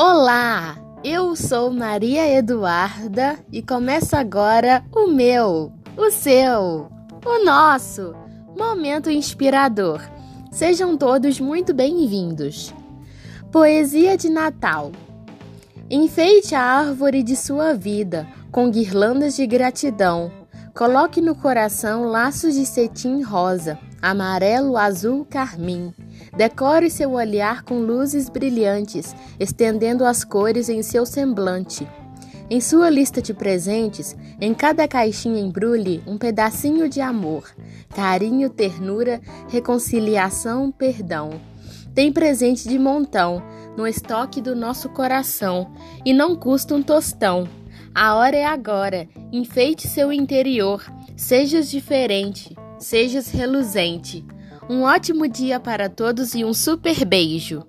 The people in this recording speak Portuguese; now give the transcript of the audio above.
Olá, eu sou Maria Eduarda e começa agora o meu, o seu, o nosso momento inspirador. Sejam todos muito bem-vindos. Poesia de Natal. Enfeite a árvore de sua vida com guirlandas de gratidão. Coloque no coração laços de cetim rosa, amarelo, azul, carmim. Decore seu olhar com luzes brilhantes, estendendo as cores em seu semblante. Em sua lista de presentes, em cada caixinha embrulhe um pedacinho de amor, carinho, ternura, reconciliação, perdão. Tem presente de montão no estoque do nosso coração e não custa um tostão. A hora é agora, enfeite seu interior, sejas diferente, sejas reluzente. Um ótimo dia para todos e um super beijo!